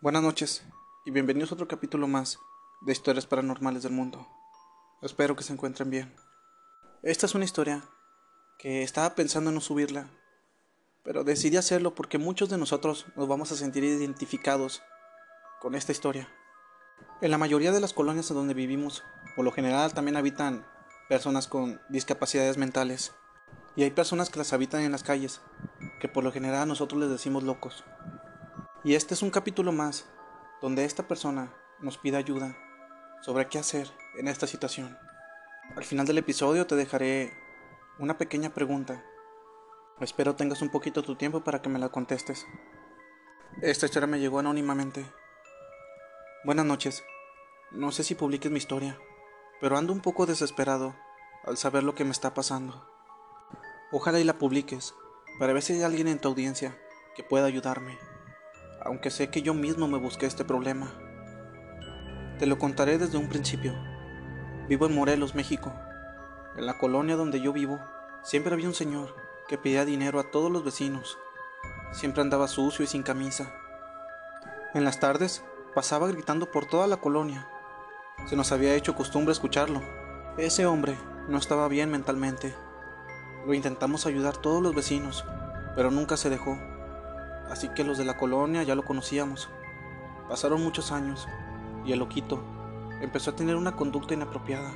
Buenas noches y bienvenidos a otro capítulo más de Historias Paranormales del Mundo. Espero que se encuentren bien. Esta es una historia que estaba pensando en no subirla, pero decidí hacerlo porque muchos de nosotros nos vamos a sentir identificados con esta historia. En la mayoría de las colonias en donde vivimos, por lo general también habitan personas con discapacidades mentales. Y hay personas que las habitan en las calles, que por lo general nosotros les decimos locos. Y este es un capítulo más donde esta persona nos pide ayuda sobre qué hacer en esta situación. Al final del episodio te dejaré una pequeña pregunta. Espero tengas un poquito tu tiempo para que me la contestes. Esta historia me llegó anónimamente. Buenas noches. No sé si publiques mi historia, pero ando un poco desesperado al saber lo que me está pasando. Ojalá y la publiques, para ver si hay alguien en tu audiencia que pueda ayudarme, aunque sé que yo mismo me busqué este problema. Te lo contaré desde un principio. Vivo en Morelos, México. En la colonia donde yo vivo, siempre había un señor que pedía dinero a todos los vecinos. Siempre andaba sucio y sin camisa. En las tardes pasaba gritando por toda la colonia. Se nos había hecho costumbre escucharlo. Ese hombre no estaba bien mentalmente lo intentamos ayudar todos los vecinos, pero nunca se dejó. Así que los de la colonia ya lo conocíamos. Pasaron muchos años y el loquito empezó a tener una conducta inapropiada.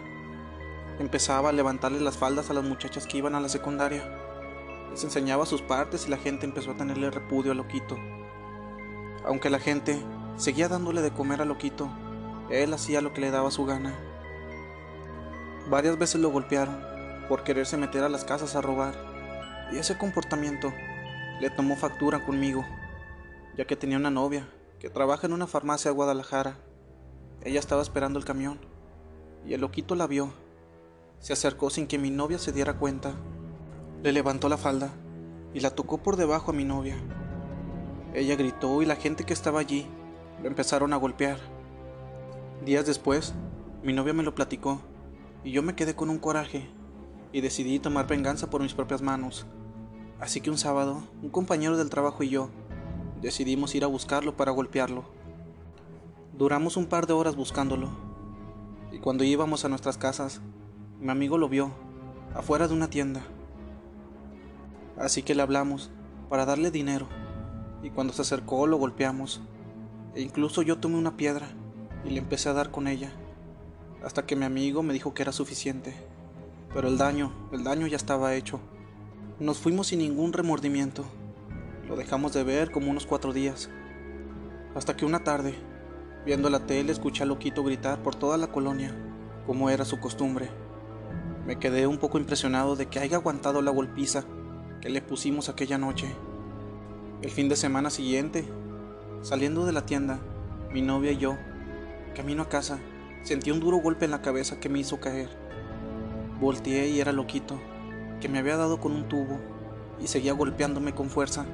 Empezaba a levantarle las faldas a las muchachas que iban a la secundaria. Les enseñaba sus partes y la gente empezó a tenerle repudio al loquito. Aunque la gente seguía dándole de comer al loquito, él hacía lo que le daba su gana. Varias veces lo golpearon por quererse meter a las casas a robar, y ese comportamiento le tomó factura conmigo, ya que tenía una novia que trabaja en una farmacia de Guadalajara. Ella estaba esperando el camión, y el loquito la vio. Se acercó sin que mi novia se diera cuenta. Le levantó la falda y la tocó por debajo a mi novia. Ella gritó y la gente que estaba allí lo empezaron a golpear. Días después, mi novia me lo platicó y yo me quedé con un coraje y decidí tomar venganza por mis propias manos. Así que un sábado, un compañero del trabajo y yo decidimos ir a buscarlo para golpearlo. Duramos un par de horas buscándolo, y cuando íbamos a nuestras casas, mi amigo lo vio, afuera de una tienda. Así que le hablamos para darle dinero, y cuando se acercó lo golpeamos, e incluso yo tomé una piedra y le empecé a dar con ella, hasta que mi amigo me dijo que era suficiente. Pero el daño, el daño ya estaba hecho. Nos fuimos sin ningún remordimiento. Lo dejamos de ver como unos cuatro días. Hasta que una tarde, viendo la tele, escuché a Loquito gritar por toda la colonia, como era su costumbre. Me quedé un poco impresionado de que haya aguantado la golpiza que le pusimos aquella noche. El fin de semana siguiente, saliendo de la tienda, mi novia y yo, camino a casa, sentí un duro golpe en la cabeza que me hizo caer. Volteé y era loquito, que me había dado con un tubo y seguía golpeándome con fuerza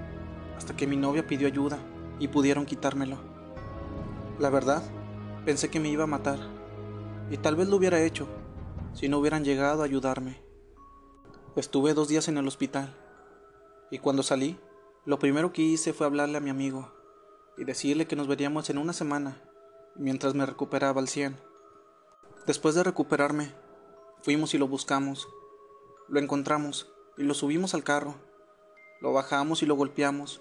hasta que mi novia pidió ayuda y pudieron quitármelo. La verdad, pensé que me iba a matar y tal vez lo hubiera hecho si no hubieran llegado a ayudarme. Estuve dos días en el hospital y cuando salí, lo primero que hice fue hablarle a mi amigo y decirle que nos veríamos en una semana mientras me recuperaba al 100. Después de recuperarme, Fuimos y lo buscamos. Lo encontramos y lo subimos al carro. Lo bajamos y lo golpeamos.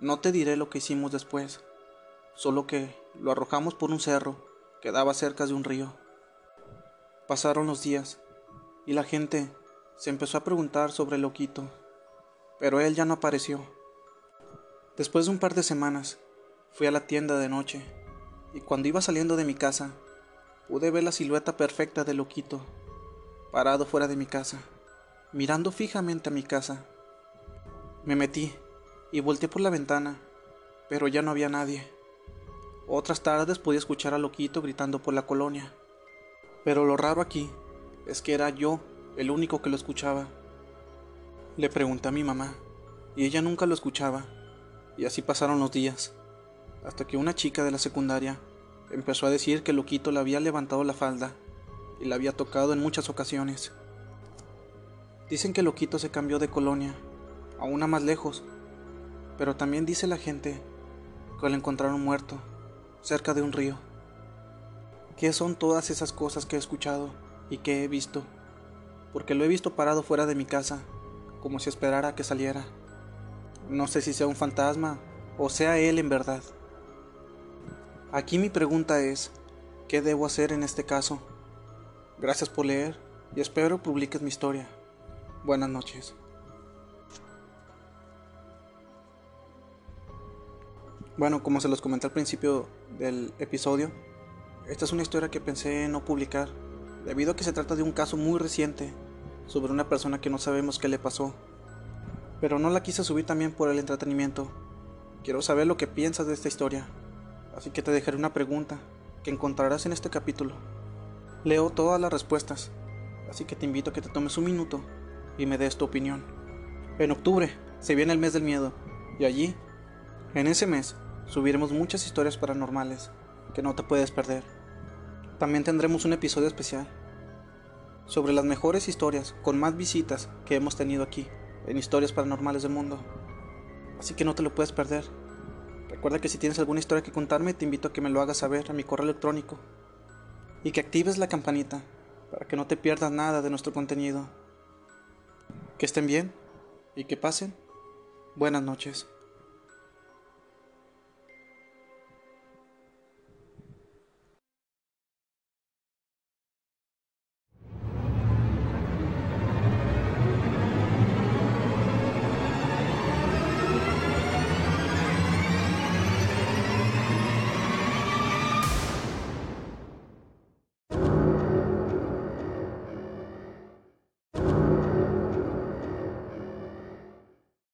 No te diré lo que hicimos después, solo que lo arrojamos por un cerro que daba cerca de un río. Pasaron los días y la gente se empezó a preguntar sobre loquito, pero él ya no apareció. Después de un par de semanas, fui a la tienda de noche y cuando iba saliendo de mi casa, pude ver la silueta perfecta del loquito parado fuera de mi casa, mirando fijamente a mi casa. Me metí y volteé por la ventana, pero ya no había nadie. Otras tardes podía escuchar a Loquito gritando por la colonia, pero lo raro aquí es que era yo el único que lo escuchaba. Le pregunté a mi mamá, y ella nunca lo escuchaba, y así pasaron los días, hasta que una chica de la secundaria empezó a decir que Loquito le había levantado la falda y la había tocado en muchas ocasiones. Dicen que Loquito se cambió de colonia, a una más lejos, pero también dice la gente que lo encontraron muerto cerca de un río. ¿Qué son todas esas cosas que he escuchado y que he visto? Porque lo he visto parado fuera de mi casa, como si esperara que saliera. No sé si sea un fantasma o sea él en verdad. Aquí mi pregunta es, ¿qué debo hacer en este caso? Gracias por leer y espero publiques mi historia. Buenas noches. Bueno, como se los comenté al principio del episodio, esta es una historia que pensé no publicar, debido a que se trata de un caso muy reciente sobre una persona que no sabemos qué le pasó. Pero no la quise subir también por el entretenimiento. Quiero saber lo que piensas de esta historia, así que te dejaré una pregunta que encontrarás en este capítulo. Leo todas las respuestas, así que te invito a que te tomes un minuto y me des tu opinión. En octubre se viene el mes del miedo, y allí, en ese mes, subiremos muchas historias paranormales que no te puedes perder. También tendremos un episodio especial sobre las mejores historias con más visitas que hemos tenido aquí en Historias Paranormales del Mundo. Así que no te lo puedes perder. Recuerda que si tienes alguna historia que contarme, te invito a que me lo hagas saber a mi correo electrónico y que actives la campanita para que no te pierdas nada de nuestro contenido. Que estén bien y que pasen buenas noches.